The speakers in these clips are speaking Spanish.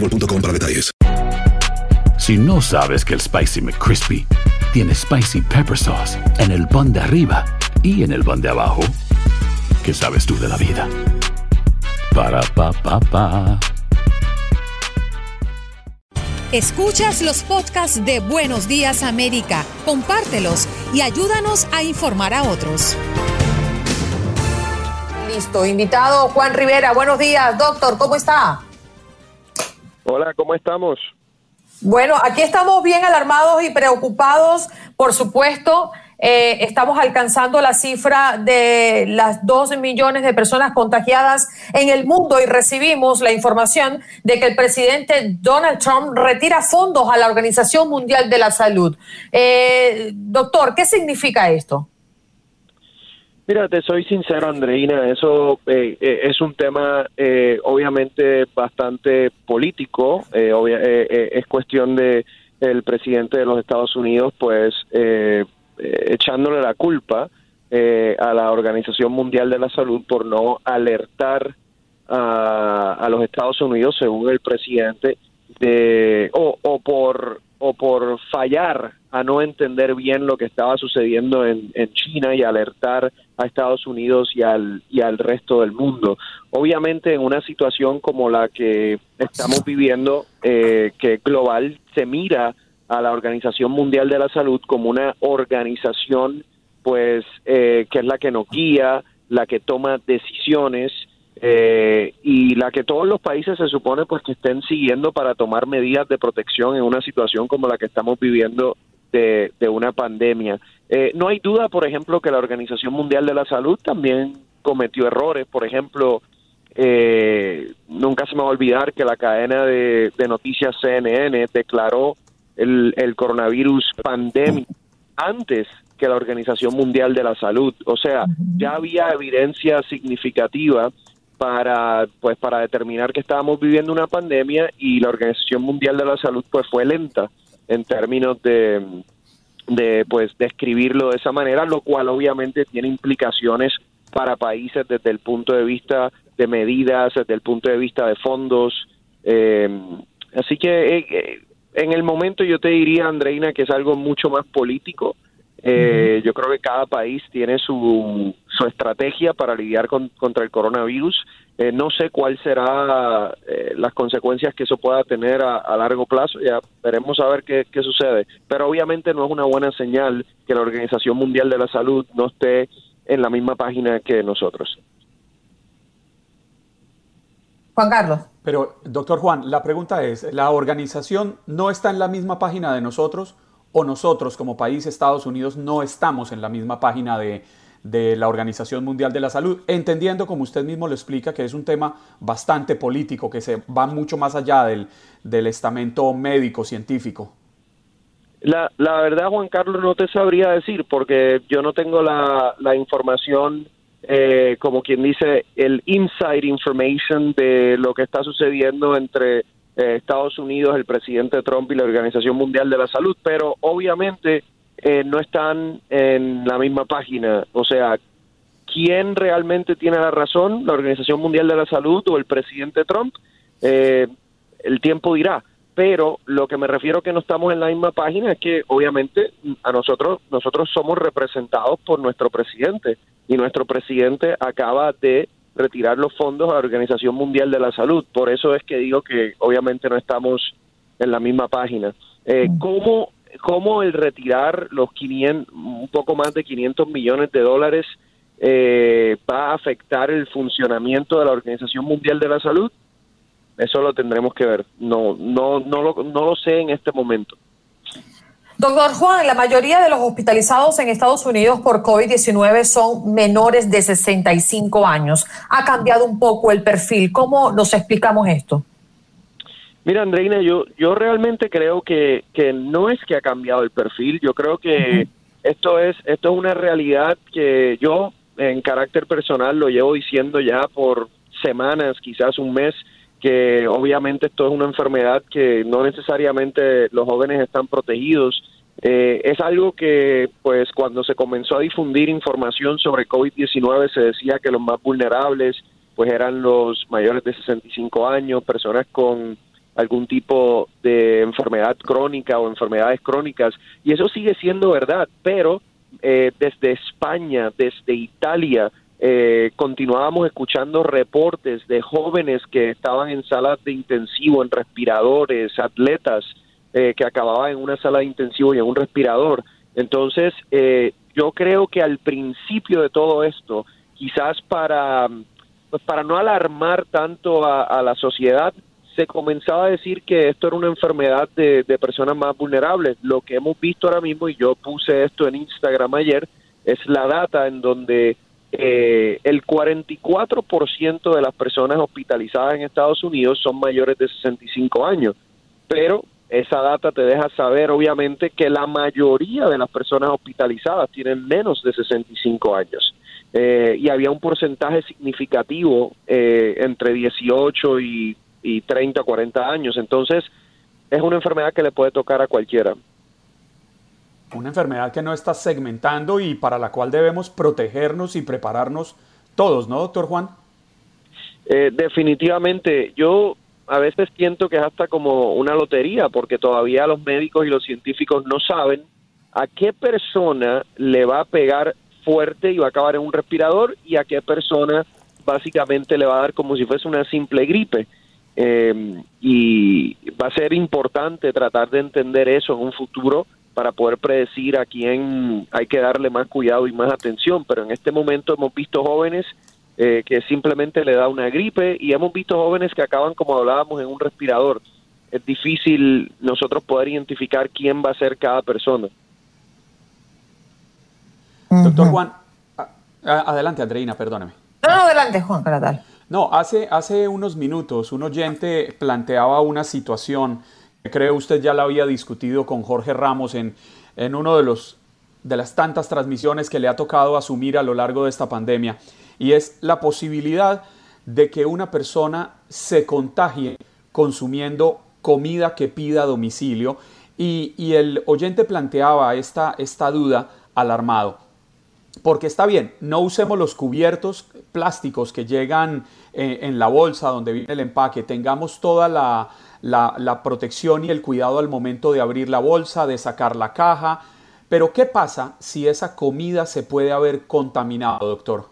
boostmobile.com para detalles. Si no sabes que el Spicy McCrispy tiene Spicy Pepper Sauce en el pan de arriba y en el pan de abajo, ¿qué sabes tú de la vida? Para, pa, pa, pa. Escuchas los podcasts de Buenos Días América, compártelos y ayúdanos a informar a otros. Listo, invitado Juan Rivera. Buenos días, doctor, ¿cómo está? Hola, ¿cómo estamos? Bueno, aquí estamos bien alarmados y preocupados, por supuesto. Eh, estamos alcanzando la cifra de las dos millones de personas contagiadas en el mundo y recibimos la información de que el presidente Donald Trump retira fondos a la Organización Mundial de la Salud. Eh, doctor, ¿qué significa esto? Mira, te soy sincero, Andreina, eso eh, eh, es un tema eh, obviamente bastante político, eh, obvia- eh, es cuestión de el presidente de los Estados Unidos, pues echándole la culpa a la Organización Mundial de la Salud por no alertar a, a los Estados Unidos, según el presidente, de o por o por fallar a no entender bien lo que estaba sucediendo en, en China y alertar a Estados Unidos y al, y al resto del mundo. Obviamente en una situación como la que estamos viviendo, eh, que global, se mira a la Organización Mundial de la Salud como una organización pues eh, que es la que nos guía, la que toma decisiones eh, y la que todos los países se supone pues que estén siguiendo para tomar medidas de protección en una situación como la que estamos viviendo de, de una pandemia. Eh, no hay duda, por ejemplo, que la Organización Mundial de la Salud también cometió errores, por ejemplo, eh, nunca se me va a olvidar que la cadena de, de noticias CNN declaró el, el coronavirus pandémico antes que la Organización Mundial de la Salud. O sea, ya había evidencia significativa para pues para determinar que estábamos viviendo una pandemia y la Organización Mundial de la Salud pues fue lenta en términos de de pues describirlo de esa manera, lo cual obviamente tiene implicaciones para países desde el punto de vista de medidas, desde el punto de vista de fondos. Eh, así que eh, eh, en el momento yo te diría, Andreina, que es algo mucho más político. Eh, Yo creo que cada país tiene su, su estrategia para lidiar con, contra el coronavirus. Eh, no sé cuál será eh, las consecuencias que eso pueda tener a, a largo plazo. Ya veremos a ver qué, qué sucede. Pero obviamente no es una buena señal que la Organización Mundial de la Salud no esté en la misma página que nosotros. Juan Carlos. Pero, doctor Juan, la pregunta es, ¿la organización no está en la misma página de nosotros o nosotros como país, Estados Unidos, no estamos en la misma página de, de la Organización Mundial de la Salud? Entendiendo, como usted mismo lo explica, que es un tema bastante político, que se va mucho más allá del, del estamento médico, científico. La, la verdad, Juan Carlos, no te sabría decir porque yo no tengo la, la información, eh, como quien dice, el inside information de lo que está sucediendo entre eh, Estados Unidos, el presidente Trump y la Organización Mundial de la Salud, pero obviamente eh, no están en la misma página. O sea, ¿quién realmente tiene la razón? ¿La Organización Mundial de la Salud o el presidente Trump? Eh, el tiempo dirá. Pero lo que me refiero que no estamos en la misma página es que obviamente a nosotros nosotros somos representados por nuestro presidente y nuestro presidente acaba de retirar los fondos a la Organización Mundial de la Salud. Por eso es que digo que obviamente no estamos en la misma página. Eh, ¿cómo, ¿Cómo el retirar los 500, un poco más de 500 millones de dólares eh, va a afectar el funcionamiento de la Organización Mundial de la Salud? Eso lo tendremos que ver. No, no, no, lo, no lo sé en este momento. Doctor Juan, la mayoría de los hospitalizados en Estados Unidos por COVID-19 son menores de 65 años. Ha cambiado un poco el perfil. ¿Cómo nos explicamos esto? Mira, Andreina, yo, yo realmente creo que, que no es que ha cambiado el perfil. Yo creo que esto es esto es una realidad que yo en carácter personal lo llevo diciendo ya por semanas, quizás un mes que obviamente esto es una enfermedad que no necesariamente los jóvenes están protegidos. Eh, es algo que, pues, cuando se comenzó a difundir información sobre COVID-19, se decía que los más vulnerables, pues, eran los mayores de 65 años, personas con algún tipo de enfermedad crónica o enfermedades crónicas, y eso sigue siendo verdad, pero eh, desde España, desde Italia, eh, continuábamos escuchando reportes de jóvenes que estaban en salas de intensivo, en respiradores, atletas eh, que acababan en una sala de intensivo y en un respirador. Entonces, eh, yo creo que al principio de todo esto, quizás para, pues para no alarmar tanto a, la sociedad, se comenzaba a decir que esto era una enfermedad de, de personas más vulnerables. Lo que hemos visto ahora mismo, y yo puse esto en Instagram ayer, es la data en donde eh, el 44% de las personas hospitalizadas en Estados Unidos son mayores de 65 años, pero esa data te deja saber obviamente que la mayoría de las personas hospitalizadas tienen menos de 65 años. Eh, y había un porcentaje significativo eh, entre 18 y, y 30, 40 años. Entonces, es una enfermedad que le puede tocar a cualquiera una enfermedad que no está segmentando y para la cual debemos protegernos y prepararnos todos, ¿no, doctor Juan? Eh, definitivamente, yo a veces siento que es hasta como una lotería, porque todavía los médicos y los científicos no saben a qué persona le va a pegar fuerte y va a acabar en un respirador y a qué persona básicamente le va a dar como si fuese una simple gripe. Eh, y va a ser importante tratar de entender eso en un futuro para poder predecir a quién hay que darle más cuidado y más atención, pero en este momento hemos visto jóvenes eh, que simplemente le da una gripe y hemos visto jóvenes que acaban, como hablábamos, en un respirador. Es difícil nosotros poder identificar quién va a ser cada persona. Doctor Juan, adelante Andreina, perdóname. No, no, adelante Juan, para tal. No, hace, hace unos minutos un oyente planteaba una situación Creo usted ya la había discutido con Jorge Ramos en, en uno de, los, de las tantas transmisiones que le ha tocado asumir a lo largo de esta pandemia, y es la posibilidad de que una persona se contagie consumiendo comida que pida a domicilio, y, y el oyente planteaba esta, esta duda alarmado. Porque está bien, no usemos los cubiertos plásticos que llegan eh, en la bolsa donde viene el empaque, tengamos toda la, la, protección y el cuidado al momento de abrir la bolsa, de sacar la caja. Pero ¿qué pasa si esa comida se puede haber contaminado, doctor?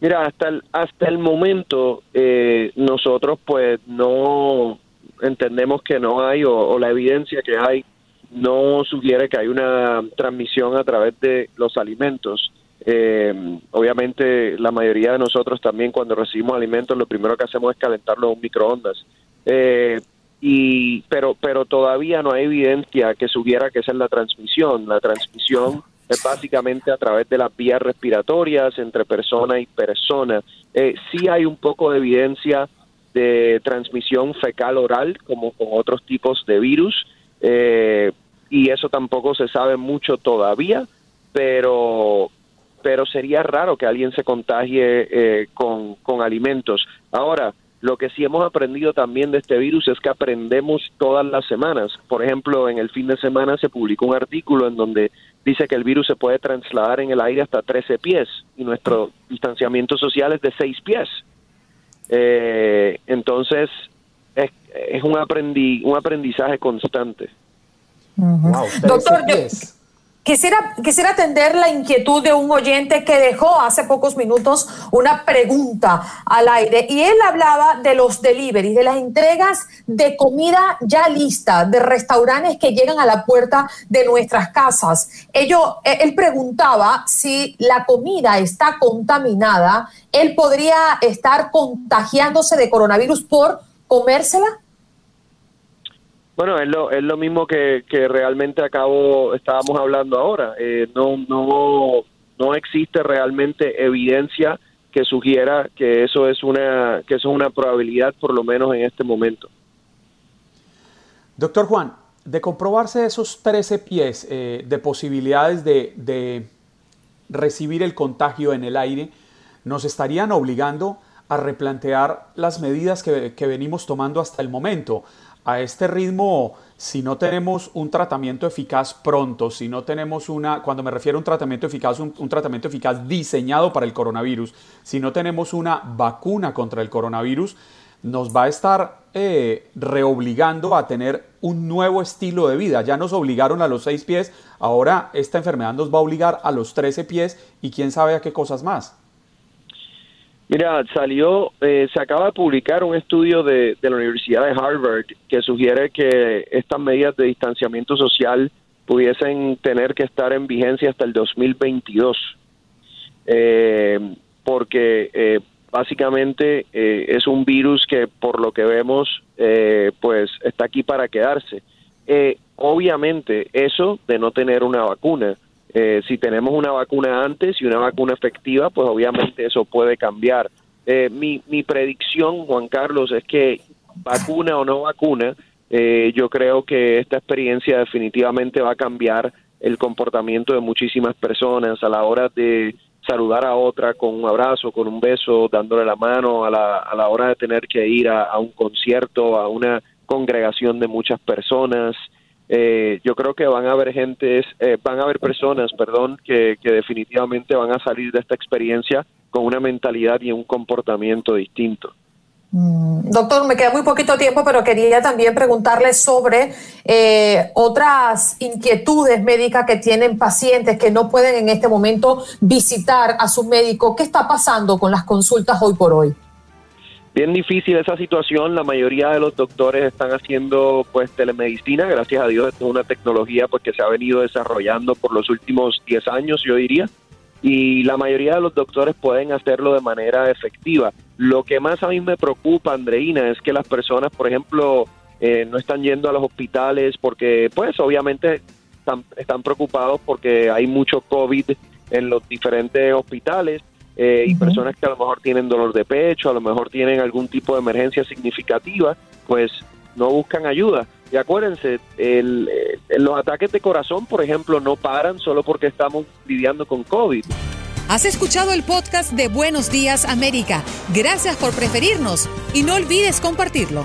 Mira, hasta el, hasta el momento eh, nosotros pues no entendemos que no hay o, la evidencia que hay no sugiere que hay una transmisión a través de los alimentos. Eh, obviamente la mayoría de nosotros también cuando recibimos alimentos lo primero que hacemos es calentarlo en un microondas. Eh, y pero pero todavía no hay evidencia que sugiera que esa es la transmisión. La transmisión es básicamente a través de las vías respiratorias entre persona y persona. Eh, sí hay un poco de evidencia de transmisión fecal oral, como con otros tipos de virus, eh, y eso tampoco se sabe mucho todavía, pero pero sería raro que alguien se contagie eh, con, con alimentos. Ahora, Lo que sí hemos aprendido también de este virus es que aprendemos todas las semanas. Por ejemplo, en el fin de semana se publicó un artículo en donde dice que el virus se puede trasladar en el aire hasta 13 pies y nuestro distanciamiento social es de 6 pies. Eh, entonces, es, es un, aprendi, un aprendizaje constante. Doctor, Quisiera, quisiera atender la inquietud de un oyente que dejó hace pocos minutos una pregunta al aire y él hablaba de los deliveries, de las entregas de comida ya lista, de restaurantes que llegan a la puerta de nuestras casas. Ello, eh, él preguntaba si la comida está contaminada, él podría estar contagiándose de coronavirus por comérsela. Bueno, es lo, es lo mismo que, que realmente acabo, estábamos hablando ahora. Eh, no, no, no existe realmente evidencia que sugiera que eso es una, que eso es una probabilidad, por lo menos en este momento. Doctor Juan, de comprobarse esos 13 pies eh, de posibilidades de, de recibir el contagio en el aire, nos estarían obligando a replantear las medidas que, venimos tomando hasta el momento a este ritmo, si no tenemos un tratamiento eficaz pronto, si no tenemos una, cuando me refiero a un tratamiento eficaz, un, tratamiento eficaz diseñado para el coronavirus, si no tenemos una vacuna contra el coronavirus, nos va a estar eh, reobligando a tener un nuevo estilo de vida. Ya nos obligaron a los seis pies, ahora esta enfermedad nos va a obligar a los trece pies y quién sabe a qué cosas más. Mira, salió, eh, se acaba de publicar un estudio de, la Universidad de Harvard que sugiere que estas medidas de distanciamiento social pudiesen tener que estar en vigencia hasta el 2022, eh, porque eh, básicamente es un virus que por lo que vemos, pues está aquí para quedarse. obviamente, eso de no tener una vacuna eh, si tenemos una vacuna antes y una vacuna efectiva, pues obviamente eso puede cambiar. Eh, mi, mi predicción, Juan Carlos, es que vacuna o no vacuna, eh, yo creo que esta experiencia definitivamente va a cambiar el comportamiento de muchísimas personas a la hora de saludar a otra con un abrazo, con un beso, dándole la mano, a la, a la hora de tener que ir a un concierto, a una congregación de muchas personas. Eh, yo creo que van a haber gentes, eh, van a haber personas, perdón, que, definitivamente van a salir de esta experiencia con una mentalidad y un comportamiento distinto. Mm, doctor, me queda muy poquito tiempo, pero quería también preguntarle sobre eh, otras inquietudes médicas que tienen pacientes que no pueden en este momento visitar a su médico. ¿Qué está pasando con las consultas hoy por hoy? Bien difícil esa situación. La mayoría de los doctores están haciendo pues telemedicina. Gracias a Dios, es una tecnología pues, que se ha venido desarrollando por los últimos 10 años, yo diría. Y la mayoría de los doctores pueden hacerlo de manera efectiva. Lo que más a mí me preocupa, Andreina, es que las personas, por ejemplo, eh, no están yendo a los hospitales porque, pues, obviamente están, están preocupados porque hay mucho COVID en los diferentes hospitales eh, y personas que a lo mejor tienen dolor de pecho, a lo mejor tienen algún tipo de emergencia significativa, pues no buscan ayuda. Y acuérdense, el, los ataques de corazón, por ejemplo, no paran solo porque estamos lidiando con COVID. Has escuchado el podcast de Buenos Días América. Gracias por preferirnos y no olvides compartirlo.